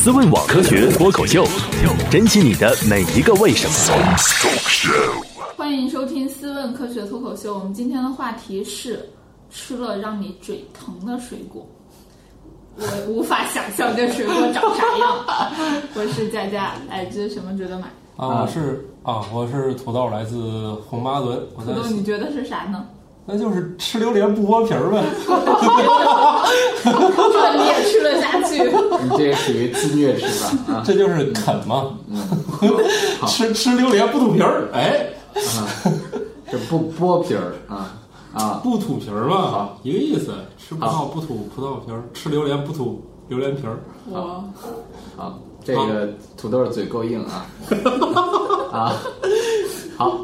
思问网科学脱口秀，珍惜你的每一个为什么。欢迎收听《思问科学脱口秀》。我们今天的话题是吃了让你嘴疼的水果。我无法想象这水果长啥样。我是佳佳，来自什么值得买？啊，我是啊，我是土豆，来自红巴伦。土豆，你觉得是啥呢？那就是吃榴莲不剥皮儿呗。这你也吃得下去？你这属于自虐吃法啊！这就是啃嘛。吃吃榴莲不吐皮儿，哎，这不剥皮儿啊啊！不吐皮儿嘛，好一个意思。吃葡萄不吐葡萄皮儿，吃榴莲不吐榴莲皮儿。我好，这个土豆嘴够硬啊 啊！好，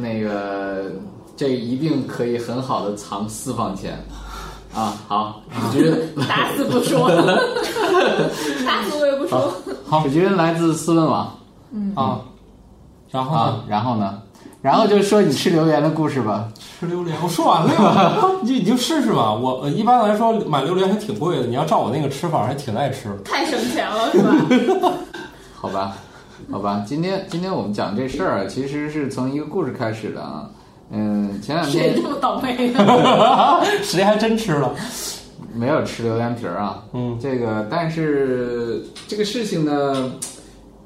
那个这一定可以很好的藏私房钱 啊！好，史军，打死不说，打死我也不说。好史军来自思问网啊，然后啊呢？，然后呢？然后就说你吃榴莲的故事吧。吃榴莲，我说完了呀，你 你就试试吧。我呃一般来说买榴莲还挺贵的，你要照我那个吃法，还挺爱吃。太省钱了，是吧？好吧，好吧，今天今天我们讲这事儿啊，其实是从一个故事开始的啊。嗯，前两天谁这么倒霉啊？谁还真吃了？没有吃榴莲皮儿啊，嗯，这个但是这个事情呢，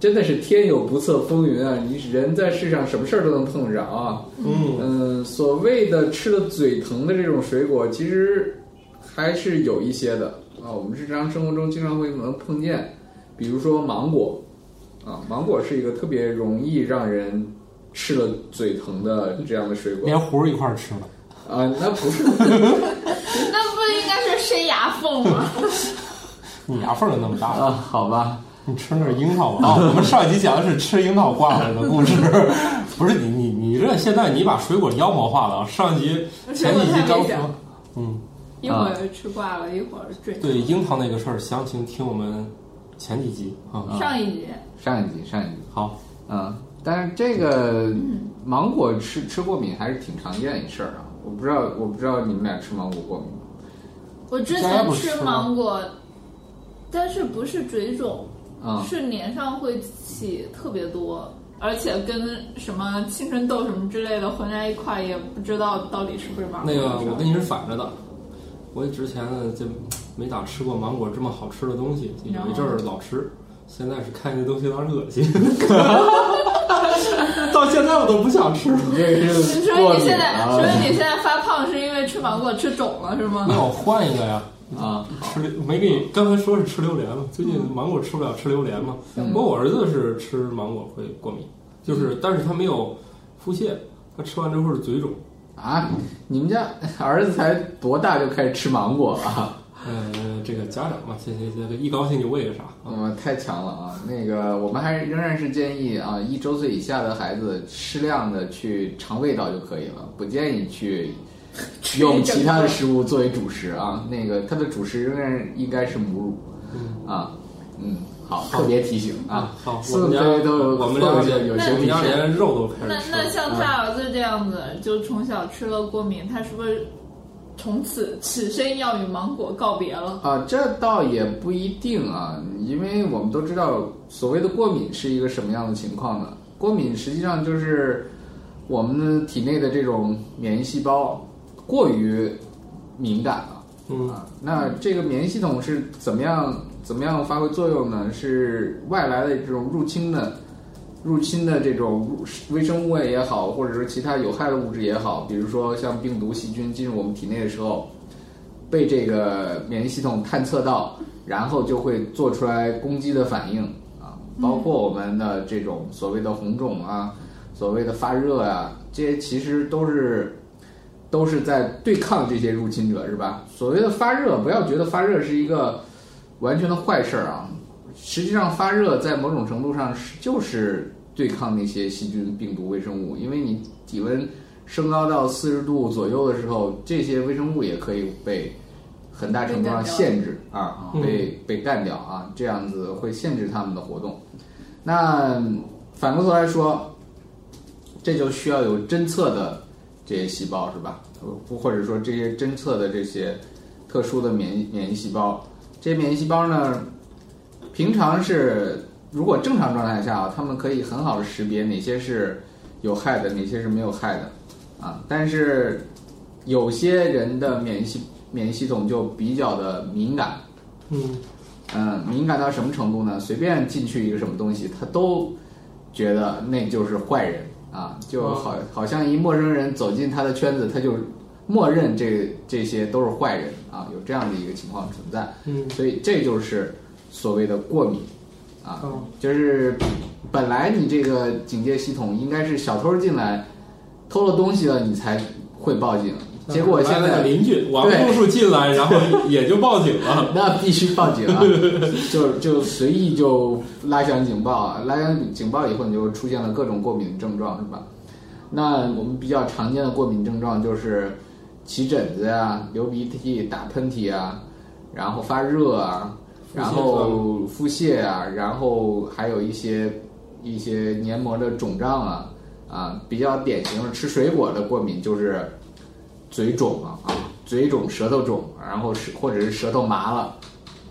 真的是天有不测风云啊！你人在世上什么事儿都能碰着啊。嗯，嗯，所谓的吃了嘴疼的这种水果，其实还是有一些的啊。我们日常生活中经常会能碰见，比如说芒果啊，芒果是一个特别容易让人吃了嘴疼的这样的水果连核一块儿吃了。啊。那不是，那不应该是塞牙缝吗？你牙缝都那么大，啊，好吧，你吃那是樱桃吧？啊，我们上一集讲的是吃樱桃挂了的故事，不是你你你这现在你把水果妖魔化了啊！上一集前几集刚说，嗯，一会儿吃挂了，一会儿嘴。对樱桃那个事儿，详情听我们前几集啊。上一集上一集上一集。好，嗯，但是这个芒果吃吃过敏还是挺常见的一事儿啊。我不知道，我不知道你们俩吃芒果过敏吗？我之前吃芒果，但是不是嘴肿，啊、是脸上会起特别多，而且跟什么青春痘什么之类的混在一块，也不知道到底是不是芒果那。个我跟你是反着的，我之前呢就没咋吃过芒果这么好吃的东西，有一阵儿老吃，现在是看见东西有点恶心，到现在我都不想吃了。你这个是所过敏以你现在，啊所以你现在发胖是因为吃芒果吃肿了是吗那？我换一个呀，啊！吃榴没给你刚才说是吃榴莲嘛？最近芒果吃不了，吃榴莲嘛。不过我儿子是吃芒果会过敏，就是但是他没有腹泻，他吃完之后是嘴肿。啊，你们家儿子才多大就开始吃芒果了？呃，这个家长嘛，这这这个一高兴就喂个啥啊？嗯，太强了啊！那个，我们还仍然是建议啊，一周岁以下的孩子适量的去尝味道就可以了，不建议去 用其他的食物作为主食啊。那个，它的主食仍然应该是母乳啊。嗯，好，特别提醒啊。好，我四们家岁都有我们家都有些有些体现。连肉都开那始吃了。那像他儿子这样子，就从小吃了过敏，他是不是从此此生要与芒果告别了？啊，这倒也不一定啊，因为我们都知道，所谓的过敏是一个什么样的情况呢？过敏实际上就是我们体内的这种免疫细胞过于敏感了。嗯啊，那这个免疫系统是怎么样怎么样发挥作用呢？是外来的这种入侵的入侵的这种微生物也好，或者是其他有害的物质也好，比如说像病毒、细菌进入我们体内的时候，被这个免疫系统探测到，然后就会做出来攻击的反应啊，包括我们的这种所谓的红肿啊，所谓的发热啊，这些其实都是都是在对抗这些入侵者，是吧？所谓的发热，不要觉得发热是一个完全的坏事儿啊，实际上发热在某种程度上是就是对抗那些细菌、病毒、微生物，因为你体温升高到四十度左右的时候，这些微生物也可以被很大程度上限制啊，嗯被被干掉啊，这样子会限制它们的活动。那反过头来说，这就需要有侦测的这些细胞是吧？或或者说这些侦测的这些特殊的免疫免疫细胞，这些免疫细胞呢，平常是如果正常状态下啊，他们可以很好的识别哪些是有害的，哪些是没有害的啊。但是有些人的免疫系免疫系统就比较的敏感，嗯嗯，敏感到什么程度呢？随便进去一个什么东西，他都觉得那就是坏人啊，就好好像一陌生人走进他的圈子，他就默认这这些都是坏人啊，有这样的一个情况存在。嗯所以这就是所谓的过敏啊，哦就是本来你这个警戒系统应该是小偷进来偷了东西了，你才会报警，结果现在邻居王对叔叔进来，然后也就报警了。那必须报警啊！就就随意就拉响警报啊，拉响警报以后，你就出现了各种过敏症状，是吧？那我们比较常见的过敏症状就是起疹子呀、流鼻涕、打喷嚏啊，然后发热啊，然后腹泻啊，然后还有一些一些黏膜的肿胀啊啊，比较典型的吃水果的过敏就是嘴肿啊啊，嘴肿、舌头肿，然后是或者是舌头麻了，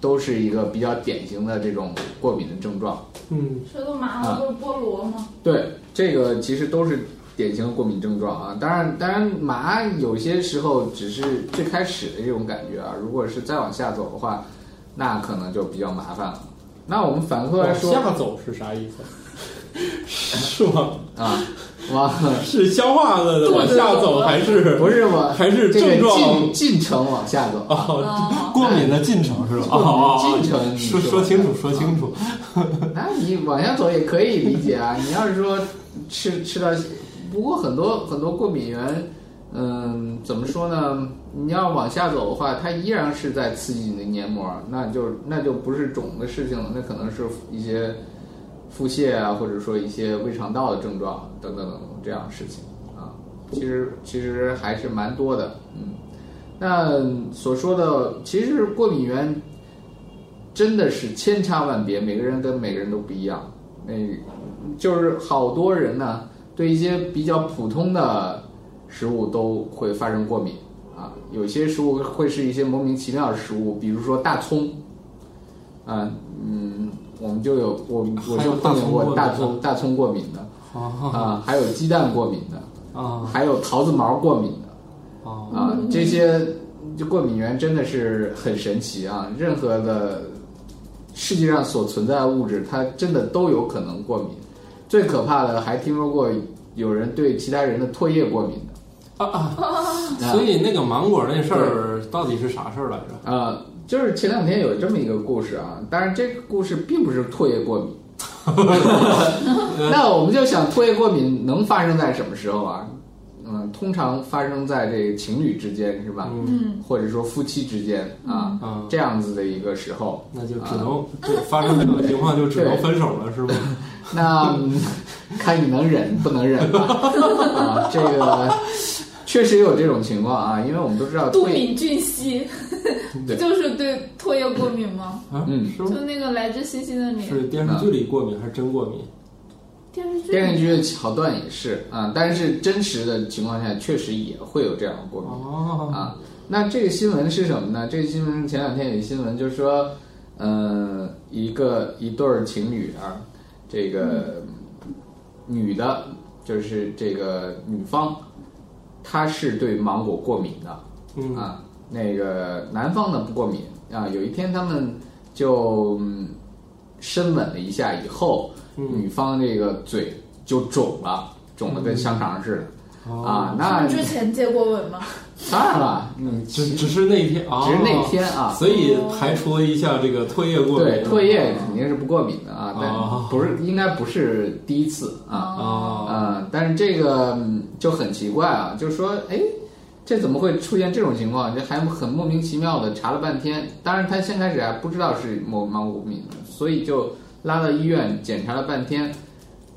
都是一个比较典型的这种过敏的症状。嗯舌头麻了不是菠萝吗？对，这个其实都是典型的过敏症状啊。当然，当然麻有些时候只是最开始的这种感觉啊，如果是再往下走的话，那可能就比较麻烦了。那我们反过来说往下走是啥意思？是吗？啊，往 是消化的往下走，还是不是往 还是症状？进进程往下走。哦，过敏的进程是吧？哦进程说说说清楚，说清楚。那你往下走也可以理解啊。你要是说吃吃到，不过很多很多过敏源，嗯，怎么说呢？你要往下走的话，它依然是在刺激你的黏膜，那就那就不是肿的事情了，那可能是一些腹泻啊，或者说一些胃肠道的症状等等等等这样的事情啊。其实其实还是蛮多的，嗯。那所说的，其实过敏源真的是千差万别，每个人跟每个人都不一样。那就是好多人呢，对一些比较普通的食物都会发生过敏啊。有些食物会是一些莫名其妙的食物，比如说大葱，啊，嗯，我们就有我我就碰见过大葱大葱过敏的啊啊，还有鸡蛋过敏的，啊还有桃子毛过敏的。啊！啊，这些就过敏源真的是很神奇啊！任何的世界上所存在的物质，它真的都有可能过敏。最可怕的，还听说过有人对其他人的唾液过敏的。啊啊！所以那个芒果那事儿到底是啥事儿来着？啊，就是前两天有这么一个故事啊，但是这个故事并不是唾液过敏。那我们就想，唾液过敏能发生在什么时候啊？嗯，通常发生在这个情侣之间，是吧？嗯，或者说夫妻之间啊，啊，这样子的一个时候，那就只能就发生这种情况就只能分手了，是吗？那嗯看你能忍不能忍吧。啊，这个确实有这种情况啊，因为我们都知道杜，敏俊熙对就是对唾液过敏吗？啊，嗯是？就那个来自星星的你是电视剧里过敏还是真过敏？电视剧电视剧的桥段也是啊，但是真实的情况下确实也会有这样的过敏。哦，啊，那这个新闻是什么呢？这个新闻前两天有一新闻，就是说，呃，一个一对儿情侣啊，这个女的，就是这个女方，她是对芒果过敏的。嗯。啊，那个男方呢不过敏啊。有一天他们就嗯深吻了一下以后，嗯。女方这个嘴就肿了，肿的跟香肠似的。哦啊，他那之前接过吻吗？当然了，嗯只只是那一天啊，只是那天啊，所以排除了一下这个唾液过敏。对，唾液肯定是不过敏的啊，哦。但不是应该不是第一次啊，啊，啊，但是这个就很奇怪啊，就是说，哎，这怎么会出现这种情况？这还很莫名其妙的查了半天，当然他先开始还不知道是某芒果过敏，所以就拉到医院检查了半天，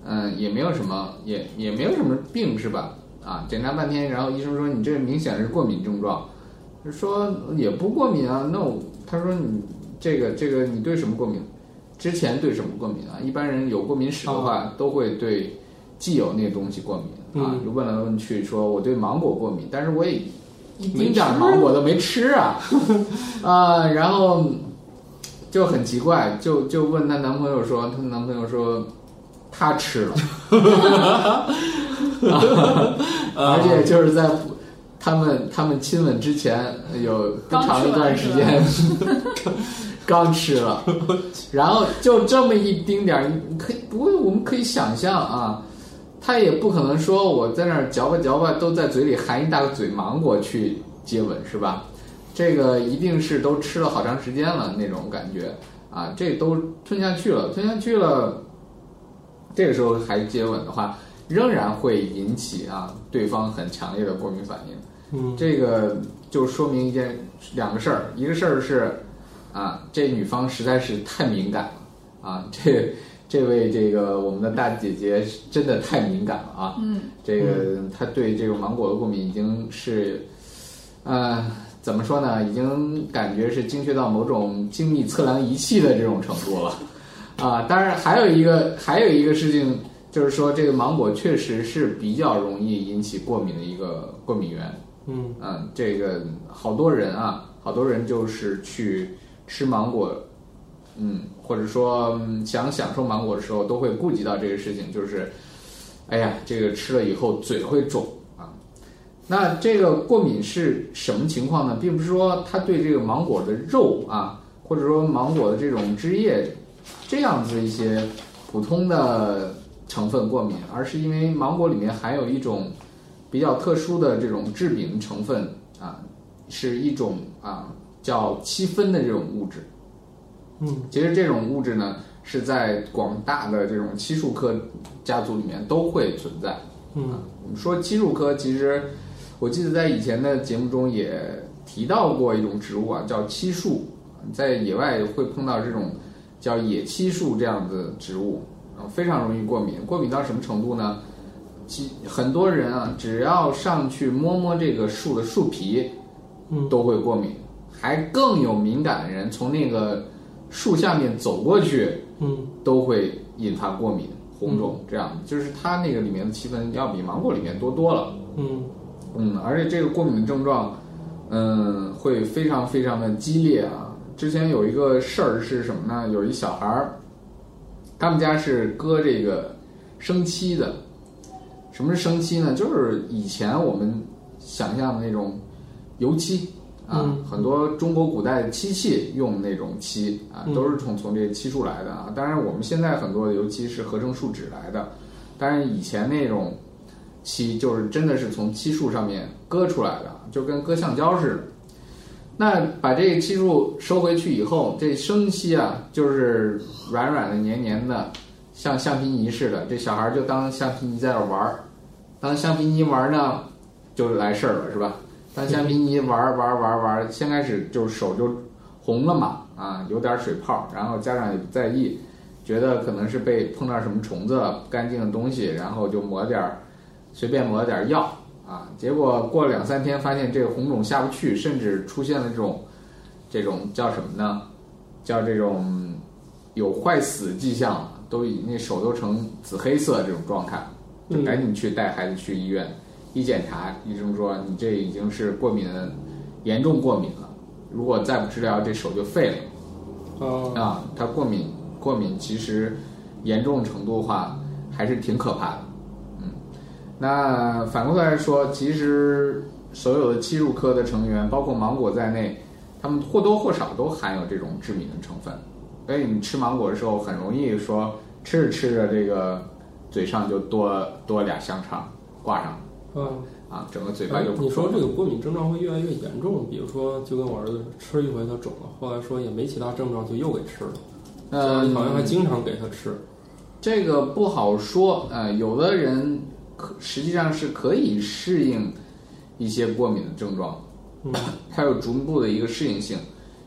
嗯，也没有什么，也也没有什么病是吧？啊，检查半天，然后医生说你这明显是过敏症状，说也不过敏啊，那我他说你这个这个你对什么过敏？之前对什么过敏啊？一般人有过敏史的话，都会对既有那个东西过敏啊。嗯。就问来问去说我对芒果过敏，但是我也一丁点儿芒果都没吃啊。啊，然后就很奇怪，就就问她男朋友说，她男朋友说他吃了 而且就是在他们他们亲吻之前有不长一段时间刚吃了，然后就这么一丁点儿，你可以不过我们可以想象啊，他也不可能说我在那儿嚼吧嚼吧都在嘴里含一大个嘴芒果去接吻是吧？这个一定是都吃了好长时间了那种感觉啊，这都吞下去了，吞下去了，这个时候还接吻的话，仍然会引起啊对方很强烈的过敏反应。嗯，这个就说明一件两个事儿，一个事儿是啊，这女方实在是太敏感了啊，这这位这个我们的大姐姐真的太敏感了啊，嗯，这个她对这个芒果的过敏已经是，呃，怎么说呢？已经感觉是精确到某种精密测量仪器的这种程度了啊。当然，还有一个还有一个事情就是说，这个芒果确实是比较容易引起过敏的一个过敏源。嗯嗯，这个好多人啊，好多人就是去吃芒果，嗯，或者说想享受芒果的时候，都会顾及到这个事情，就是，哎呀，这个吃了以后嘴会肿啊。那这个过敏是什么情况呢？并不是说他对这个芒果的肉啊，或者说芒果的这种汁液这样子一些普通的成分过敏，而是因为芒果里面含有一种。比较特殊的这种致敏成分啊，是一种啊叫七酚的这种物质。嗯，其实这种物质呢是在广大的这种漆树科家族里面都会存在。嗯，我们说漆树科，其实我记得在以前的节目中也提到过一种植物啊，叫漆树，在野外会碰到这种叫野漆树这样的植物，啊，非常容易过敏。过敏到什么程度呢？其很多人啊，只要上去摸摸这个树的树皮，嗯，都会过敏。还更有敏感的人，从那个树下面走过去，嗯，都会引发过敏、红肿。这样，就是它那个里面的气氛要比芒果里面多多了。嗯嗯，而且这个过敏的症状，嗯，会非常非常的激烈啊。之前有一个事儿是什么呢？有一小孩儿，他们家是割这个生漆的。什么是生漆呢？就是以前我们想象的那种油漆啊，嗯很多中国古代的漆器用那种漆啊，嗯都是从从这个漆树来的啊。当然，我们现在很多的油漆是合成树脂来的，当然以前那种漆就是真的是从漆树上面割出来的，就跟割橡胶似的。那把这个漆树收回去以后，这生漆啊，就是软软的、黏黏的，像橡皮泥似的。这小孩儿就当橡皮泥在那玩儿，当橡皮泥玩儿呢，就来事儿了，是吧？当橡皮泥玩儿玩儿玩儿玩，先开始就手就红了嘛，啊，有点水泡，然后家长也不在意，觉得可能是被碰到什么虫子了，不干净的东西，然后就抹点儿，随便抹点儿药。啊，结果过了两三天，发现这个红肿下不去，甚至出现了这种，这种叫什么呢？叫这种有坏死迹象，都已那手都成紫黑色这种状态，就赶紧去带孩子去医院，一检查，医生说你这已经是过敏，严重过敏了，如果再不治疗，这手就废了。啊啊，它过敏过敏其实严重程度的话还是挺可怕的。嗯，那反过来说，其实所有的侵入科的成员，包括芒果在内，他们或多或少都含有这种致敏的成分。所以你吃芒果的时候，很容易说吃着吃着，这个嘴上就多多俩香肠挂上啊！啊，整个嘴巴哎就，你说这个过敏症状会越来越严重，比如说，就跟我儿子吃一回他肿了，后来说也没其他症状，就又给吃了。呃，好像还经常给他吃。这个不好说，呃，有的人可实际上是可以适应一些过敏的症状，嗯，它有逐步的一个适应性，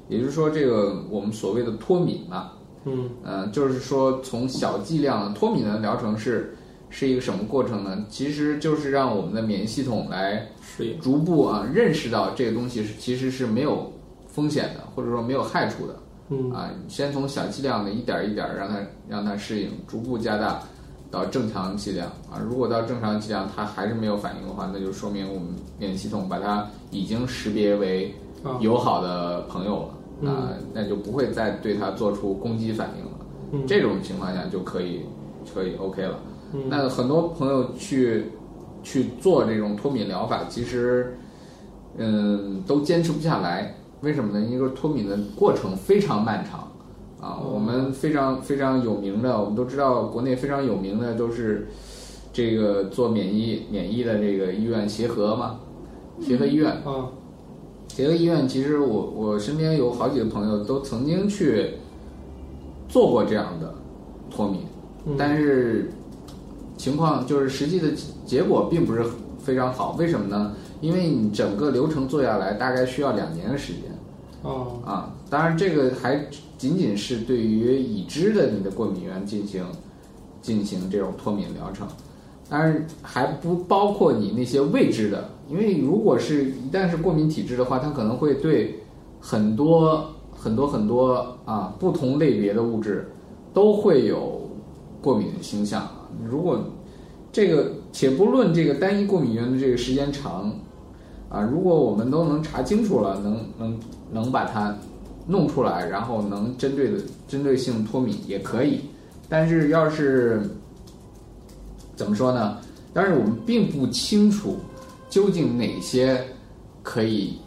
也就是说，这个我们所谓的脱敏嘛，嗯呃，就是说从小剂量脱敏的疗程是是一个什么过程呢？其实就是让我们的免疫系统来。逐步啊认识到这个东西是其实是没有风险的，或者说没有害处的。嗯啊，先从小剂量的一点儿一点儿让它让它适应，逐步加大到正常剂量啊。如果到正常剂量它还是没有反应的话，那就说明我们免疫系统把它已经识别为啊友好的朋友了啊，那就不会再对它做出攻击反应了。嗯这种情况下就可以可以 OK 了。嗯那很多朋友去去做这种脱敏疗法，其实嗯都坚持不下来。为什么呢？因为脱敏的过程非常漫长啊。哦我们非常非常有名的，我们都知道，国内非常有名的都是这个做免疫免疫的这个医院协和嘛，协和医院。啊，协和医院其实我我身边有好几个朋友都曾经去做过这样的脱敏，嗯但是情况就是实际的结果并不是非常好。为什么呢？因为你整个流程做下来大概需要两年的时间哦，啊。当然，这个还仅仅是对于已知的你的过敏源进行进行这种脱敏疗程，当然还不包括你那些未知的，因为如果是一旦是过敏体质的话，它可能会对很多很多很多啊不同类别的物质都会有过敏的倾向啊。如果这个且不论这个单一过敏源的这个时间长啊，如果我们都能查清楚了，能能能把它弄出来，然后能针对的针对性脱敏也可以。但是要是怎么说呢？但是我们并不清楚究竟哪些可以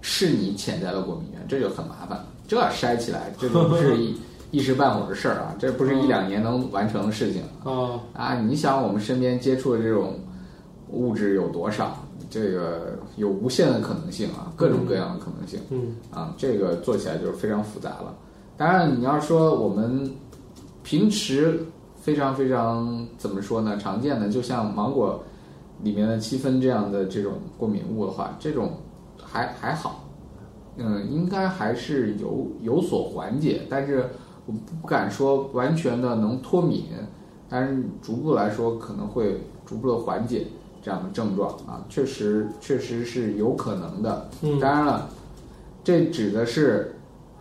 是你潜在的过敏源，这就很麻烦。这筛起来，这就不是一一时半会儿的事儿啊，这不是一两年能完成的事情啊，啊！你想，我们身边接触的这种物质有多少？这个有无限的可能性啊，各种各样的可能性。嗯啊，这个做起来就是非常复杂了。当然，你要说我们平时非常非常怎么说呢？常见的，就像芒果里面的七分这样的这种过敏物的话，这种还还好，嗯，应该还是有有所缓解，但是我不敢说完全的能脱敏，但是逐步来说可能会逐步的缓解这样的症状啊，确实确实是有可能的。嗯当然了，这指的是，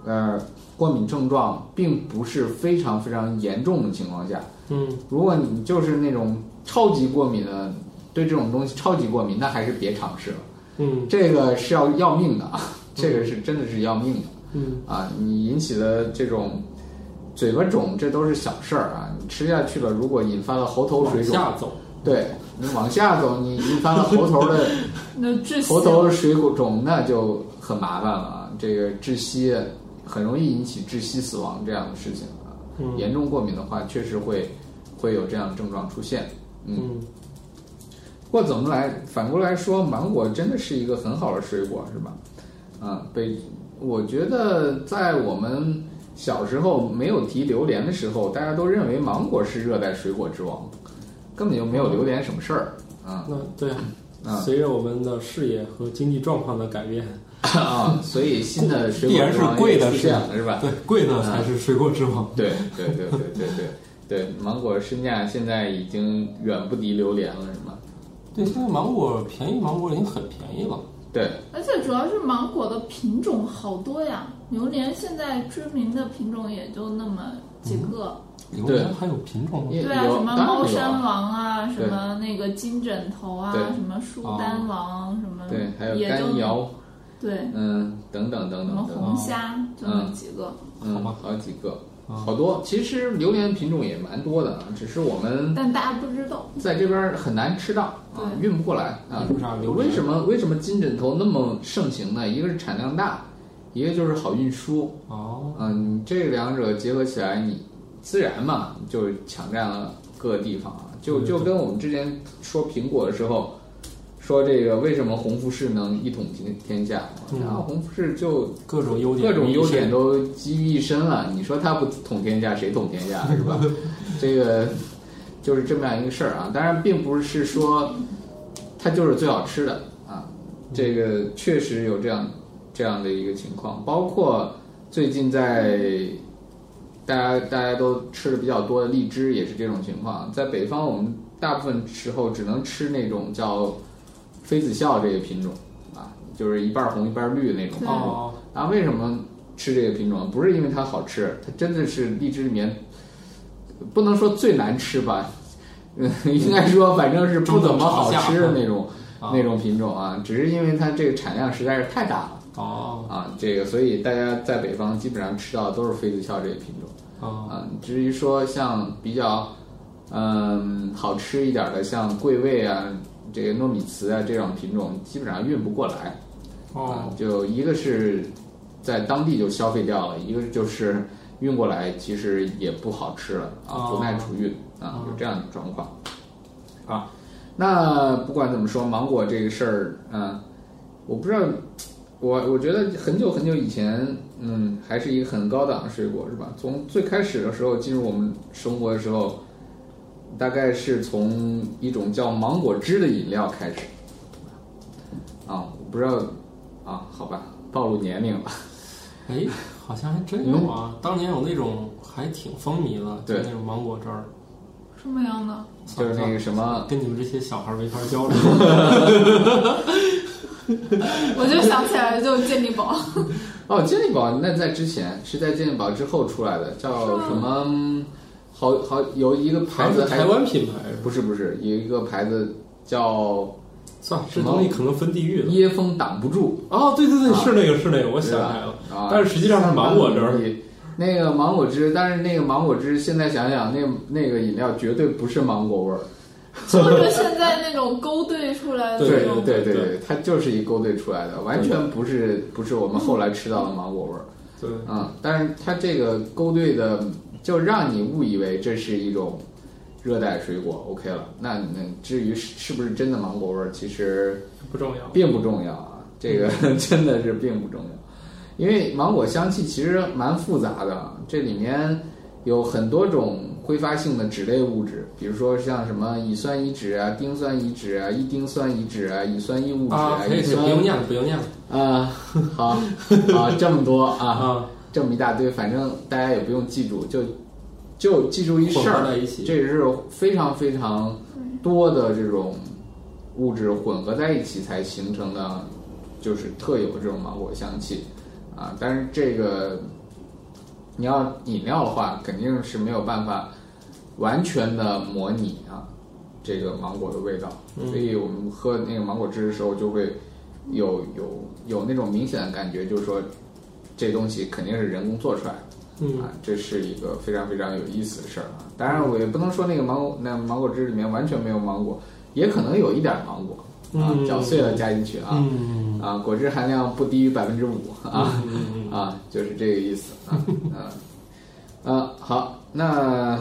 呃，过敏症状并不是非常非常严重的情况下。嗯如果你就是那种超级过敏的，对这种东西超级过敏，那还是别尝试了。嗯这个是要要命的啊，这个是真的是要命的嗯啊！你引起的这种嘴巴肿，这都是小事儿啊。你吃下去了，如果引发了喉头水肿，往下走，对你往下走，你引发了喉头的 那窒息喉头的水肿，那就很麻烦了啊！这个窒息很容易引起窒息死亡这样的事情啊。嗯严重过敏的话，确实会会有这样的症状出现。嗯，嗯不过怎么来反过来说，芒果真的是一个很好的水果，是吧？啊，北，我觉得在我们小时候没有提榴莲的时候，大家都认为芒果是热带水果之王，根本就没有榴莲什么事儿啊那对，啊随着我们的视野和经济状况的改变，啊！所以新的水必然是果之王贵的是也出现了，是吧？对，贵的才是水果之王。对对对对对对对，芒果身价现在已经远不敌榴莲了，是吗？对，现在芒果便宜，芒果已经很便宜了。对，而且主要是芒果的品种好多呀，榴莲现在知名的品种也就那么几个，榴莲还有品种吗？对啊，什么猫山啊。王啊，什么那个金枕头啊，什么舒丹王，什么对，还有也就干瑶，对，嗯，等等等等什么红虾，就那几个。嗯，好吧。好几个，啊好多。其实榴莲品种也蛮多的啊，只是我们但大家不知道，在这边很难吃到啊，对。运不过来啊。为什么为什么金枕头那么盛行呢？一个是产量大，一个就是好运输。哦，嗯，这两者结合起来，你自然嘛就抢占了各个地方啊。就就跟我们之前说苹果的时候，说这个为什么红富士能一统天天下？嗯然后红富士就各种优点，各种优点都集于一身了。你说它不统天下，谁统天下是吧？这个就是这么样一个事儿啊。当然，并不是说它就是最好吃的啊，这个确实有这样这样的一个情况。包括最近在大家大家都吃的比较多的荔枝也是这种情况。在北方，我们大部分时候只能吃那种叫妃子笑这个品种啊，就是一半红一半绿那种对哦，啊，为什么吃这个品种？不是因为它好吃，它真的是荔枝里面不能说最难吃吧，嗯，应该说反正是不怎么好吃的那种、啊那种品种啊，只是因为它这个产量实在是太大了哦啊，这个所以大家在北方基本上吃到的都是妃子笑这个品种。哦啊，至于说像比较嗯好吃一点的，像桂味啊、这个糯米糍啊这种品种，基本上运不过来。啊哦，就一个是在当地就消费掉了，一个就是运过来其实也不好吃了啊，哦不耐储运啊，有这样的状况。啊，那不管怎么说，芒果这个事儿，嗯，我不知道，我我觉得很久很久以前，嗯，还是一个很高档的水果，是吧？从最开始的时候进入我们生活的时候，大概是从一种叫芒果汁的饮料开始。啊，我不知道，啊，好吧，暴露年龄了。哎，好像还真有啊！当年有那种还挺风靡的，就对那种芒果汁儿，什么样的？就是那个什么，跟你们这些小孩儿没法交流。我就想起来就健力宝，哦，健力宝那在之前是在健力宝之后出来的，叫什么？嗯好好有一个牌子台湾品牌？不是不是有一个牌子叫算了，这什么东西可能分地域的。椰风挡不住哦，对对对，啊是那个是那个，我想起来了。啊，但是实际上是芒果汁儿。那个芒果汁，但是那个芒果汁现在想想，那那个饮料绝对不是芒果味儿。就是现在那种勾兑出来的对。对对对，它就是一勾兑出来的，完全不是不是我们后来吃到的芒果味儿。对，嗯，但是它这个勾兑的，就让你误以为这是一种热带水果，OK 了。那那至于是是不是真的芒果味儿，其实不重要。并不重要啊，这个 真的是并不重要，因为芒果香气其实蛮复杂的，这里面有很多种挥发性的脂类物质，比如说像什么乙酸乙酯啊、丁酸乙酯啊、异丁酸乙酯啊、乙酸异物酯啊，可以可以，不用念了，不用念了啊，好啊，这么多啊，啊，这么一大堆，反正大家也不用记住，就就记住一事儿混合在，一起。这是非常非常多的这种物质混合在一起才形成的，就是特有的这种芒果香气啊。但是这个你要饮料的话，肯定是没有办法完全的模拟啊这个芒果的味道，嗯所以我们喝那个芒果汁的时候就会有有有那种明显的感觉，就是说这东西肯定是人工做出来的。嗯啊，这是一个非常非常有意思的事儿啊。当然，我也不能说那个芒果那芒果汁里面完全没有芒果，也可能有一点芒果啊，嗯搅碎了加进去啊。嗯啊，果汁含量不低于百分之五啊啊，就是这个意思啊啊啊。好，那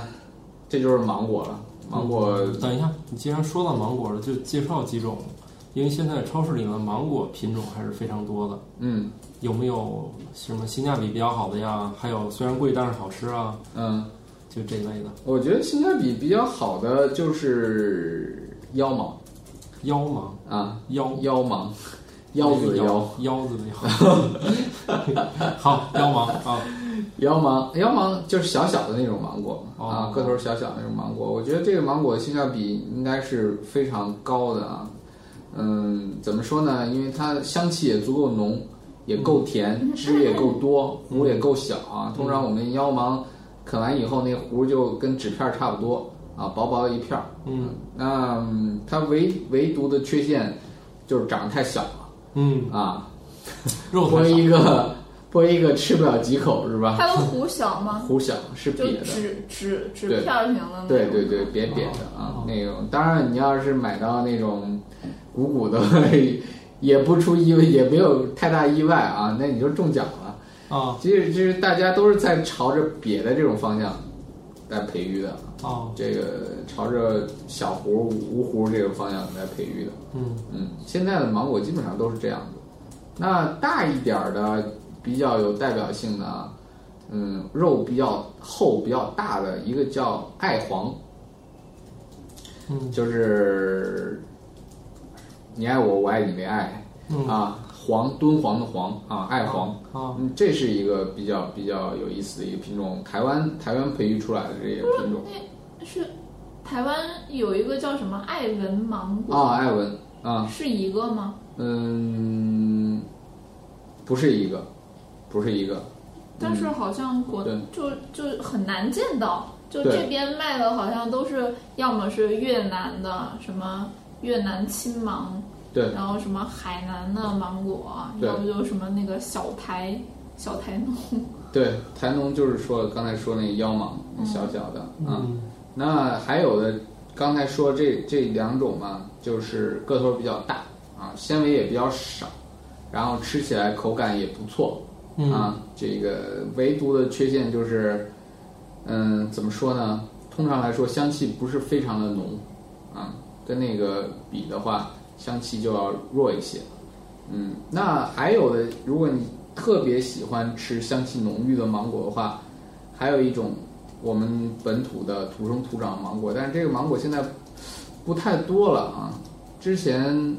这就是芒果了。芒果等一下，你既然说到芒果了，就介绍几种，因为现在超市里的芒果品种还是非常多的。嗯有没有什么性价比比较好的呀？还有虽然贵但是好吃啊，嗯，就这类的我觉得性价比比较好的就是腰芒腰芒啊，腰腰芒，腰子的腰。腰腰子的腰。好，腰芒啊，腰芒，腰芒就是小小的那种芒果，哦啊，个头小小的那种芒果。我觉得这个芒果性价比应该是非常高的啊。嗯，怎么说呢？因为它香气也足够浓，也够甜，汁也够多，核也够小啊。通常我们腰芒啃完以后，那核就跟纸片差不多啊，薄薄的一片儿。嗯那嗯它唯唯独的缺陷就是长得太小了嗯，啊，剥一个剥一个吃不了几口是吧？它的核小吗？核小是就瘪的。纸纸纸对片儿型的。对对对，扁扁的啊哦，那种。当然，你要是买到那种鼓鼓的，也不出意外，也没有太大意外啊，那你就中奖了。啊其实，其实大家都是在朝着瘪的这种方向来培育的，哦。这个朝着小核、无核这个方向来培育的。嗯。嗯，现在的芒果基本上都是这样子。那大一点儿的，比较有代表性的啊，嗯，肉比较厚、比较大的一个叫爱黄，嗯。就是你爱我，我爱你没爱。嗯。啊，黄敦煌的黄啊，爱黄。啊嗯，这是一个比较比较有意思的一个品种，台湾台湾培育出来的这个品种。是台湾有一个叫什么爱文芒果，啊，爱文啊，是一个吗？嗯，不是一个，不是一个，但是好像国对。就就很难见到，就这边卖的好像都是要么是越南的什么越南青芒，对然后什么海南的芒果，对要不就什么那个小台小台农，对，台农就是说刚才说那个腰芒小小的啊。嗯那还有的，刚才说这这两种嘛，就是个头比较大啊，纤维也比较少，然后吃起来口感也不错嗯啊。这个唯独的缺陷就是，嗯，怎么说呢？通常来说，香气不是非常的浓啊，跟那个比的话，香气就要弱一些。嗯，那还有的，如果你特别喜欢吃香气浓郁的芒果的话，还有一种我们本土的土生土长芒果，但是这个芒果现在不太多了啊。之前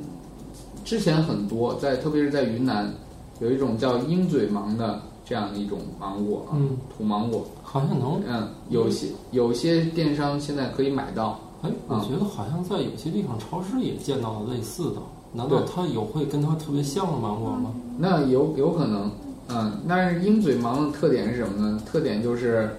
之前很多，在特别是在云南，有一种叫鹰嘴芒的这样一种芒果啊，嗯，土芒果。好像能，嗯，有些有些电商现在可以买到。哎，我啊觉得好像在有些地方超市也见到了类似的。难道它有会跟它特别像的芒果吗？那有有可能，嗯，但是鹰嘴芒的特点是什么呢？特点就是，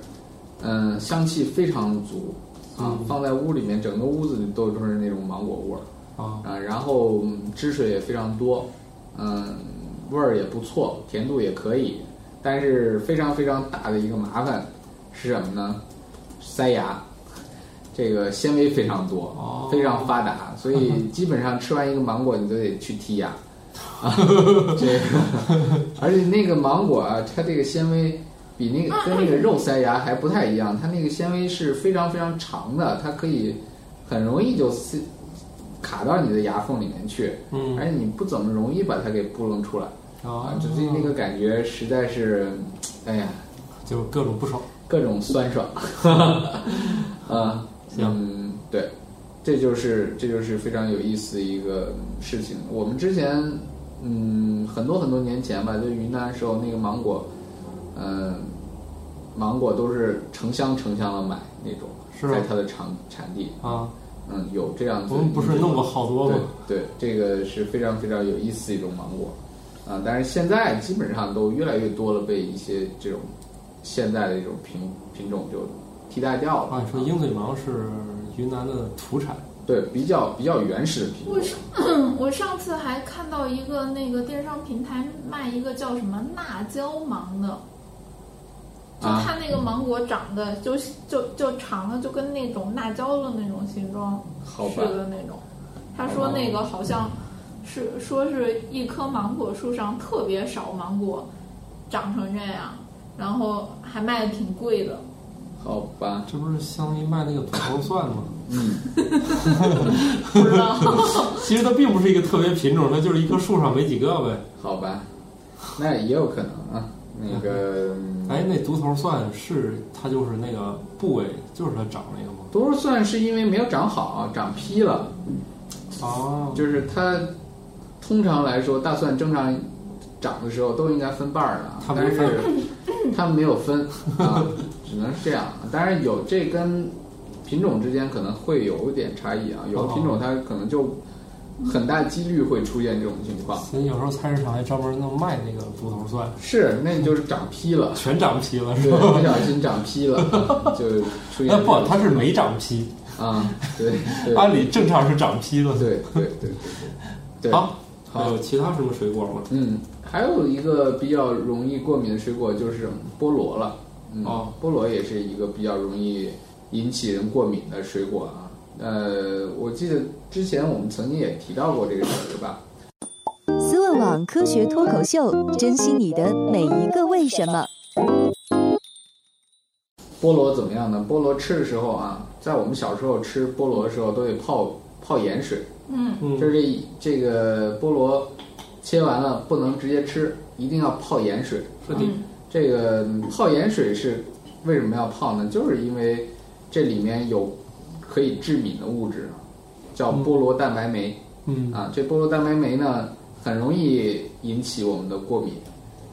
嗯，香气非常足啊，嗯放在屋里面，整个屋子里都都是那种芒果味儿啊，啊，然后嗯汁水也非常多，嗯，味儿也不错，甜度也可以，但是非常非常大的一个麻烦是什么呢？塞牙。这个纤维非常多，哦。非常发达，所以基本上吃完一个芒果，你都得去剔牙。啊，这个，而且那个芒果啊，它这个纤维比那个跟那个肉塞牙还不太一样，它那个纤维是非常非常长的，它可以很容易就撕卡到你的牙缝里面去，嗯。而且你不怎么容易把它给拨弄出来啊啊，，就是那个感觉实在是，哎呀，就各种不爽。各种酸爽，啊，行嗯，对，这就是这就是非常有意思的一个事情。我们之前，嗯，很多很多年前吧，在云南的时候，那个芒果，嗯、芒果都是成箱成箱的买那种，是在它的产产地，啊，嗯，有这样子。我们不是弄过好多吗？对对，这个是非常非常有意思的一种芒果，啊，但是现在基本上都越来越多了，被一些这种现在的一种品品种就替代掉了。啊，你说鹰嘴芒是云南的土产，对比较比较原始的品种我，上 我上次还看到一个那个电商平台卖一个叫什么辣椒芒的，就啊它那个芒果长得就就就长的就跟那种辣椒的那种形状似？的那种。他说那个好像是说是一棵芒果树上特别少芒果长成这样，然后还卖的挺贵的。好吧，这不是相当于卖那个土头蒜吗？嗯，不知道，其实它并不是一个特别品种，它就是一棵树上没几个呗。好吧，那也有可能啊。那个，嗯。哎，那独头蒜是它就是那个部位，就是它长那个吗？独头蒜是因为没有长好，长劈了，哦，就是它通常来说，大蒜正常长的时候都应该分瓣儿的，但它没分是它没有分啊，只能是这样。当然有这跟品种之间可能会有点差异啊，有的品种它可能就很大几率会出现这种情况。所以有时候菜市场还专门弄卖那个独头蒜，是，那就是长批了，全长批了是对，吧？不小心长批了，就出现那不，它是没长批，啊，对 对按理正常是长批的。对对对对对。好，还有其他什么水果吗？嗯，还有一个比较容易过敏的水果就是菠萝了。嗯，哦，菠萝也是一个比较容易引起人过敏的水果啊。呃，我记得之前我们曾经也提到过这个事儿，对吧？思问网科学脱口秀，珍惜你的每一个为什么。菠萝怎么样呢？菠萝吃的时候啊，在我们小时候吃菠萝的时候都得泡泡盐水，嗯，嗯，就是这这个菠萝切完了不能直接吃，一定要泡盐水。是的，嗯这个嗯泡盐水是为什么要泡呢？就是因为这里面有可以致敏的物质，叫菠萝蛋白酶、嗯啊。这菠萝蛋白酶呢，很容易引起我们的过敏。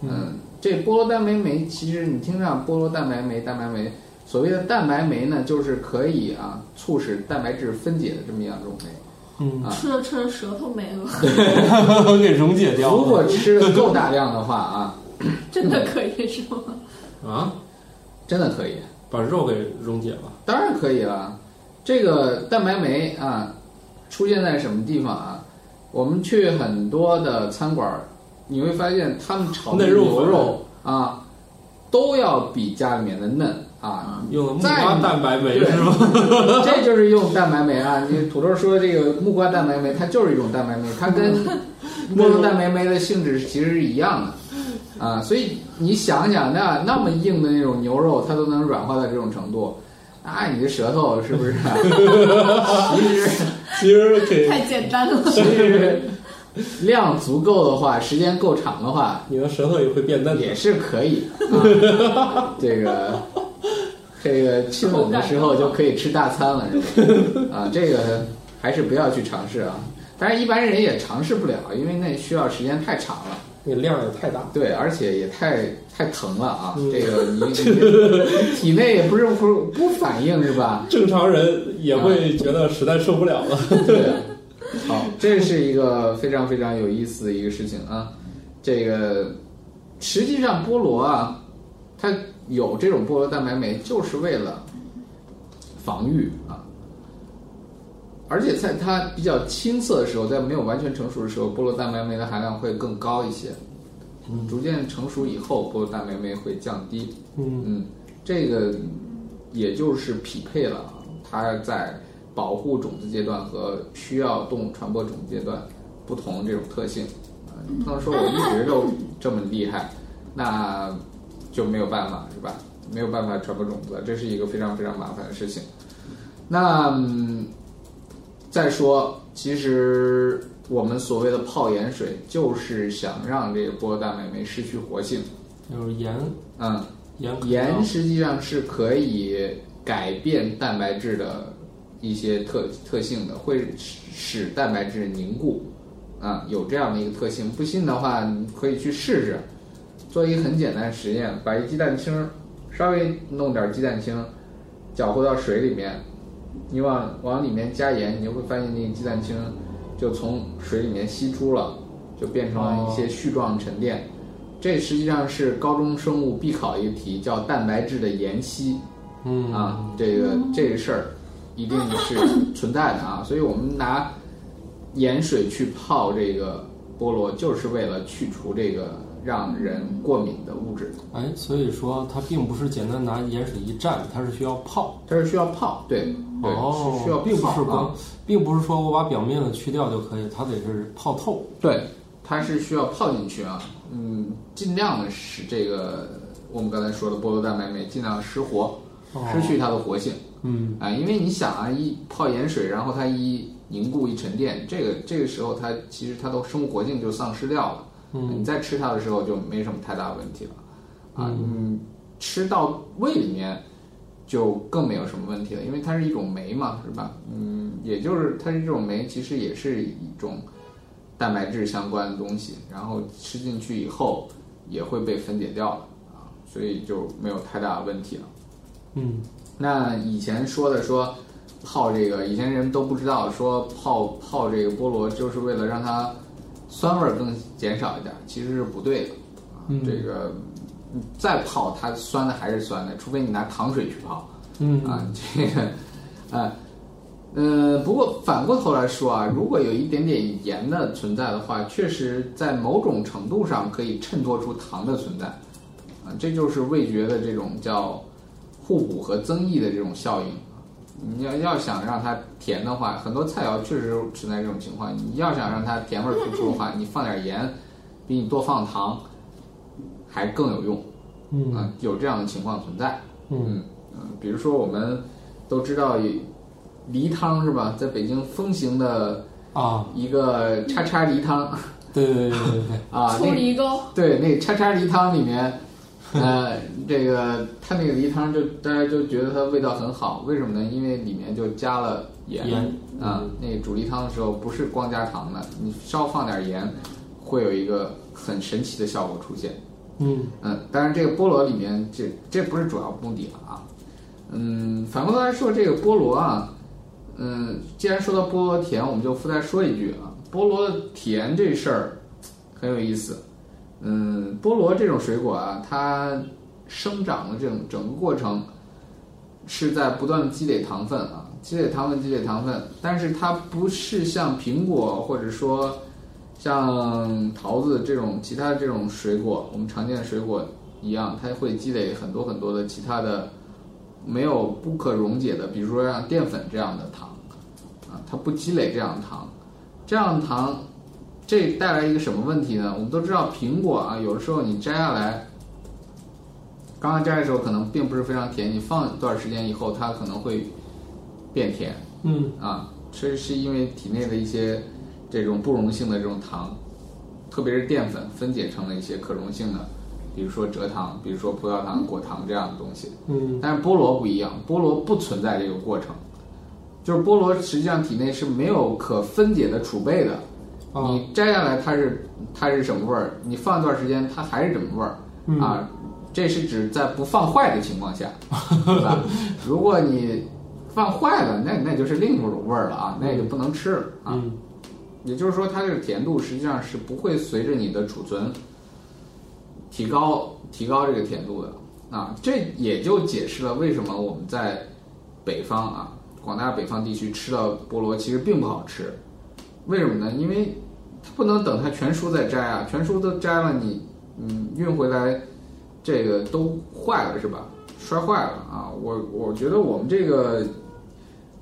嗯，这菠萝蛋白酶其实你听上菠萝蛋白酶，蛋白酶，所谓的蛋白酶呢，就是可以啊促使蛋白质分解的这么样一种酶。嗯，啊吃着吃着舌头没了，给溶解掉如果。吃的够大量的话啊，真的可以是吗？啊，真的可以。把肉给溶解了。当然可以了。这个蛋白酶啊，出现在什么地方啊？我们去很多的餐馆儿，你会发现他们炒的肉牛肉啊，都要比家里面的嫩啊。用了木瓜蛋白酶对是吗？这就是用蛋白酶啊！你土豆说这个木瓜蛋白酶，它就是一种蛋白酶，它跟 木瓜蛋白酶的性质其实是一样的啊。所以你想想，那那么硬的那种牛肉，它都能软化到这种程度，那你的舌头是不是？其实 其实给太简单了。其实量足够的话，时间够长的话，你的舌头也会变嫩也。是可以啊。这个这个亲吻的时候就可以吃大餐了，是吧？啊，这个还是不要去尝试啊。但是，一般人也尝试不了，因为那需要时间太长了，那个量也太大。对，而且也太太疼了啊。嗯这个 你你体内也不是不不反应是吧？正常人也会觉得实在受不了了。对，好，这是一个非常非常有意思的一个事情啊。这个实际上菠萝啊，它有这种菠萝蛋白酶，就是为了防御啊。而且在它比较青涩的时候，在没有完全成熟的时候，菠萝蛋白酶的含量会更高一些。逐渐成熟以后，菠萝蛋白酶会降低。嗯嗯，这个也就是匹配了啊它在保护种子阶段和需要动物传播种子阶段不同这种特性。啊，你不能说我一直都这么厉害，那就没有办法是吧？没有办法传播种子，这是一个非常非常麻烦的事情。那、嗯、再说，其实我们所谓的泡盐水，就是想让这个菠萝蛋白酶失去活性。就是盐嗯，盐盐实际上是可以改变蛋白质的一些特特性的，会使使蛋白质凝固，啊，有这样的一个特性。不信的话，你可以去试试，做一个很简单的实验，把一鸡蛋清儿稍微弄点鸡蛋清，搅和到水里面，你往往里面加盐，你就会发现那个鸡蛋清就从水里面析出了，就变成了一些絮状沉淀。这实际上是高中生物必考一个题，叫蛋白质的盐析嗯啊。这个这个事儿一定是存在的啊，所以我们拿盐水去泡这个菠萝，就是为了去除这个让人过敏的物质。哎，所以说它并不是简单拿盐水一蘸，它是需要泡。它是需要泡，对对，哦，是需要并不是泡啊光，并不是说我把表面的去掉就可以，它得是泡透。对，它是需要泡进去啊，嗯，尽量的使这个我们刚才说的菠萝蛋白酶尽量失活，哦失去它的活性。嗯啊，因为你想啊，一泡盐水，然后它一凝固一沉淀，这个这个时候它其实它的生物活性就丧失掉了。嗯你再吃它的时候就没什么太大问题了。啊，你嗯，吃到胃里面就更没有什么问题了，因为它是一种酶嘛，是吧？嗯，也就是它是这种酶其实也是一种蛋白质相关的东西，然后吃进去以后也会被分解掉了啊，所以就没有太大的问题了。嗯那以前说的说泡这个，以前人都不知道说泡泡这个菠萝就是为了让它酸味儿更减少一点，其实是不对的。啊嗯这个你再泡它酸的还是酸的，除非你拿糖水去泡嗯啊。这个啊。呃，不过反过头来说啊，如果有一点点盐的存在的话，确实在某种程度上可以衬托出糖的存在，啊，这就是味觉的这种叫互补和增益的这种效应。你要要想让它甜的话，很多菜肴确实存在这种情况。你要想让它甜味儿突出的话，你放点盐，比你多放糖还更有用。嗯啊，有这样的情况存在。嗯嗯，比如说我们都知道梨汤是吧？在北京风行的啊，一个叉叉梨汤对对对对对对，啊，出那梨膏，对那叉叉梨汤里面，呃，这个它那个梨汤就大家就觉得它味道很好，为什么呢？因为里面就加了盐盐啊。那个煮梨汤的时候不是光加糖的，你稍放点盐，会有一个很神奇的效果出现。嗯嗯，当然这个菠萝里面这这不是主要目的了啊。嗯，反过来说，这个菠萝啊，嗯，既然说到菠萝甜，我们就附带说一句啊，菠萝甜这事儿很有意思。嗯，菠萝这种水果啊，它生长的这种整个过程是在不断的积累糖分啊，积累糖分，积累糖分，但是它不是像苹果或者说像桃子这种其他这种水果，我们常见的水果一样，它会积累很多很多的其他的没有不可溶解的，比如说像淀粉这样的糖啊，它不积累这样的糖，这样的糖这带来一个什么问题呢？我们都知道苹果啊，有的时候你摘下来。刚刚摘的时候可能并不是非常甜，你放一段时间以后，它可能会变甜嗯啊。这是因为体内的一些这种不溶性的这种糖，特别是淀粉分解成了一些可溶性的，比如说蔗糖，比如说葡萄糖、果糖这样的东西。嗯但是菠萝不一样，菠萝不存在这个过程，就是菠萝实际上体内是没有可分解的储备的。啊你摘下来它是它是什么味儿，你放一段时间它还是什么味儿、嗯啊？这是指在不放坏的情况下，对吧？如果你放坏了，那那就是另一种味儿了啊，那也就不能吃了啊。嗯也就是说，它这个甜度实际上是不会随着你的储存提高提高这个甜度的啊。这也就解释了为什么我们在北方啊，广大北方地区吃到菠萝其实并不好吃。为什么呢？因为它不能等它全熟再摘啊，全熟都摘了你，嗯，运回来这个都坏了是吧？摔坏了啊！我我觉得我们这个，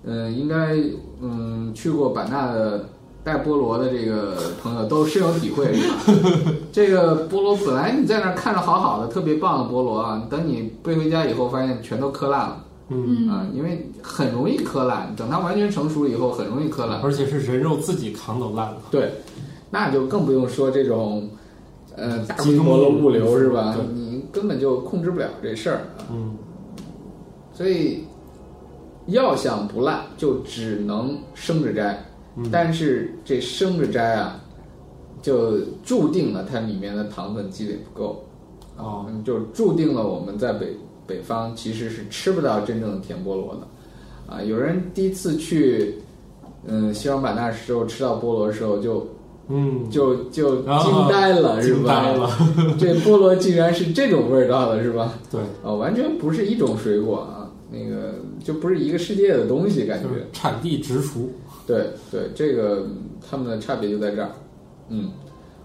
嗯、应该嗯去过版纳的 带菠萝的这个朋友都深有体会是吧？这个菠萝本来你在那儿看着好好的，特别棒的菠萝啊，等你背回家以后，发现全都磕烂了嗯，啊，因为很容易磕烂，等它完全成熟以后，很容易磕烂。而且是人肉自己扛都烂了。对，那就更不用说这种，呃，大规模的物流是吧？你根本就控制不了这事儿啊。嗯所以，要想不烂，就只能生着摘。嗯但是这生着摘啊，就注定了它里面的糖分积累不够，哦嗯，就注定了我们在北北方其实是吃不到真正的甜菠萝的。啊，有人第一次去，嗯，西双版纳时候吃到菠萝的时候就嗯，就就啊惊呆了，是吧？惊呆了。这菠萝竟然是这种味道的，是吧？对，啊，完全不是一种水果啊，那个就不是一个世界的东西，感觉。产地直属。对对，这个它们的差别就在这儿。嗯，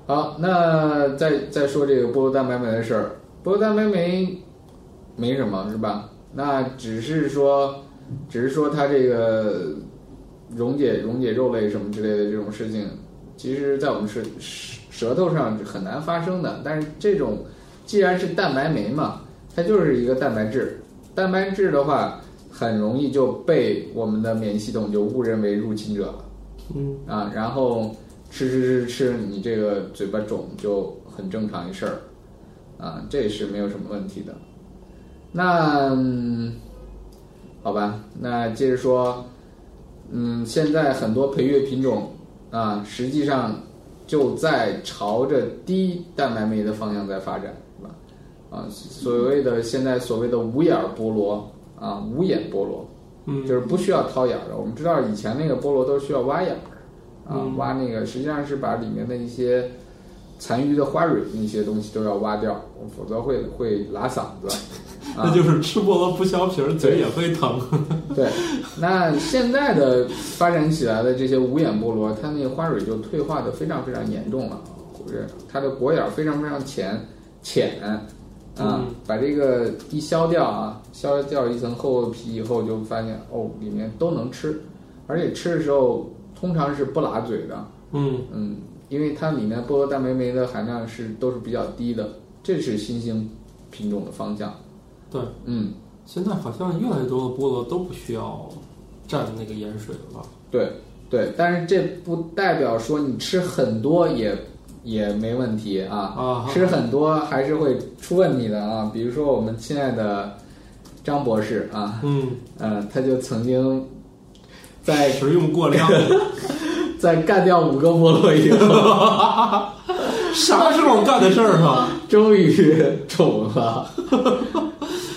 好，那再再说这个菠萝蛋白酶的事儿，菠萝蛋白酶没什么是吧？那只是说，只是说它这个溶解溶解肉类什么之类的这种事情，其实在我们舌舌舌头上很难发生的。但是这种既然是蛋白酶嘛，它就是一个蛋白质，蛋白质的话。很容易就被我们的免疫系统就误认为入侵者了嗯啊，然后吃吃吃吃，你这个嘴巴肿就很正常一事儿啊，这是没有什么问题的。那、嗯好吧，那接着说，嗯，现在很多培育品种啊，实际上就在朝着低蛋白酶的方向在发展，是吧？啊，所谓的现在所谓的无眼儿菠萝。啊，无眼菠萝，嗯，就是不需要掏眼儿的。我们知道以前那个菠萝都需要挖眼儿，啊，嗯挖那个实际上是把里面的一些残余的花蕊那些东西都要挖掉，否则会会拉嗓子。啊、那就是吃菠萝不削皮儿，嘴也会疼。对，那现在的发展起来的这些无眼菠萝，它那个花蕊就退化的非常非常严重了，或者它的果眼非常非常浅浅。啊，把这个一削掉啊，削掉一层厚厚的皮以后，就发现哦，里面都能吃，而且吃的时候通常是不拉嘴的。嗯嗯，因为它里面菠萝蛋白酶的含量是都是比较低的，这是新兴品种的方向。对，嗯，现在好像越来越多的菠萝都不需要蘸那个盐水了吧？对对，但是这不代表说你吃很多也。也没问题啊，啊吃很多还是会出问题的啊。比如说我们亲爱的张博士啊，嗯，呃，他就曾经在食用过量，在干掉五个菠萝以后，啥时候干的事儿啊？终于肿了。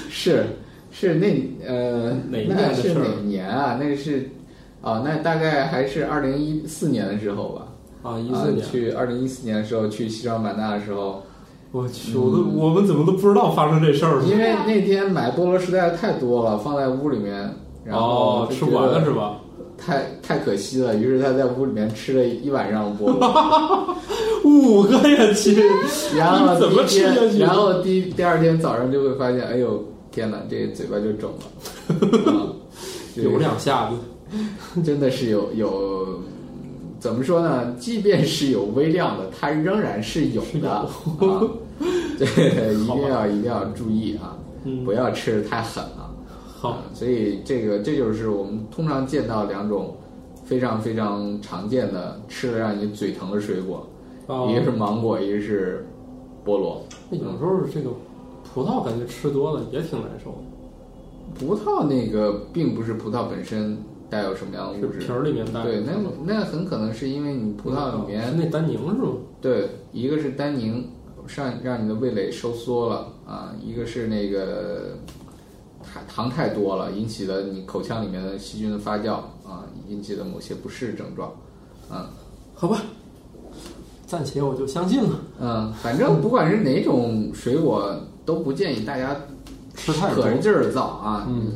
是是那呃那是哪年啊？那是啊，那大概还是二零一四年的时候吧。啊，一啊四年，去二零一四年的时候去西双版纳的时候，我去，我都我们怎么都不知道发生这事儿？因为那天买菠萝实在是太多了，放在屋里面，然后哦，吃不完了是吧？太太可惜了，于是他在屋里面吃了一晚上菠萝，五个呀亲，然后怎么吃下去然后第第二天早上就会发现，哎呦天哪，这个嘴巴就肿了，啊有两下子。真的是有有，怎么说呢？即便是有微量的，它仍然是有的啊。对，一定要一定要注意啊，嗯不要吃的太狠了。好啊，所以这个这就是我们通常见到两种非常非常常见的吃了让你嘴疼的水果，哦一个是芒果，一个是菠萝。有时候这个葡萄感觉吃多了也挺难受的，葡萄那个并不是葡萄本身带有什么样的物质，瓶里面带。对，那那很可能是因为你葡萄里面是那单宁是吗？对，一个是单宁上让你的味蕾收缩了啊，一个是那个糖糖太多了，引起了你口腔里面的细菌的发酵啊，引起了某些不适症状。嗯好吧，暂且我就相信了。嗯，反正不管是哪种水果，都不建议大家吃太多可着劲儿造啊。嗯，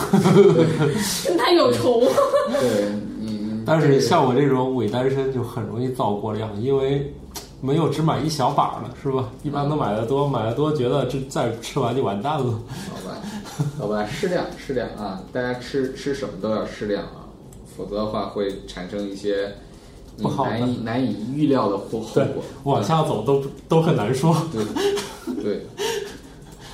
跟他有仇。对嗯，但是像我这种伪单身就很容易造过量，因为没有只买一小把的，是吧？一般都买的多，买的多觉得这再吃完就完蛋了。好吧，好吧，适量适量啊，大家吃吃什么都要适量啊，否则的话会产生一些不好的难以难以预料的后后果。往下走都都很难说。对对，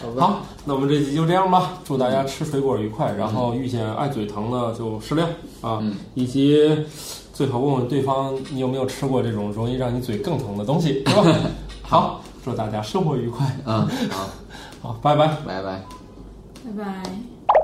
好吧，好，那我们这期就这样吧。祝大家吃水果愉快，然后遇见爱嘴疼的就适量啊，嗯以及最好问问对方你有没有吃过这种容易让你嘴更疼的东西，是吧？好，祝大家生活愉快，啊，好，好，拜拜。拜拜。拜拜。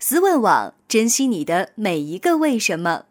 思问网，珍惜你的每一个为什么。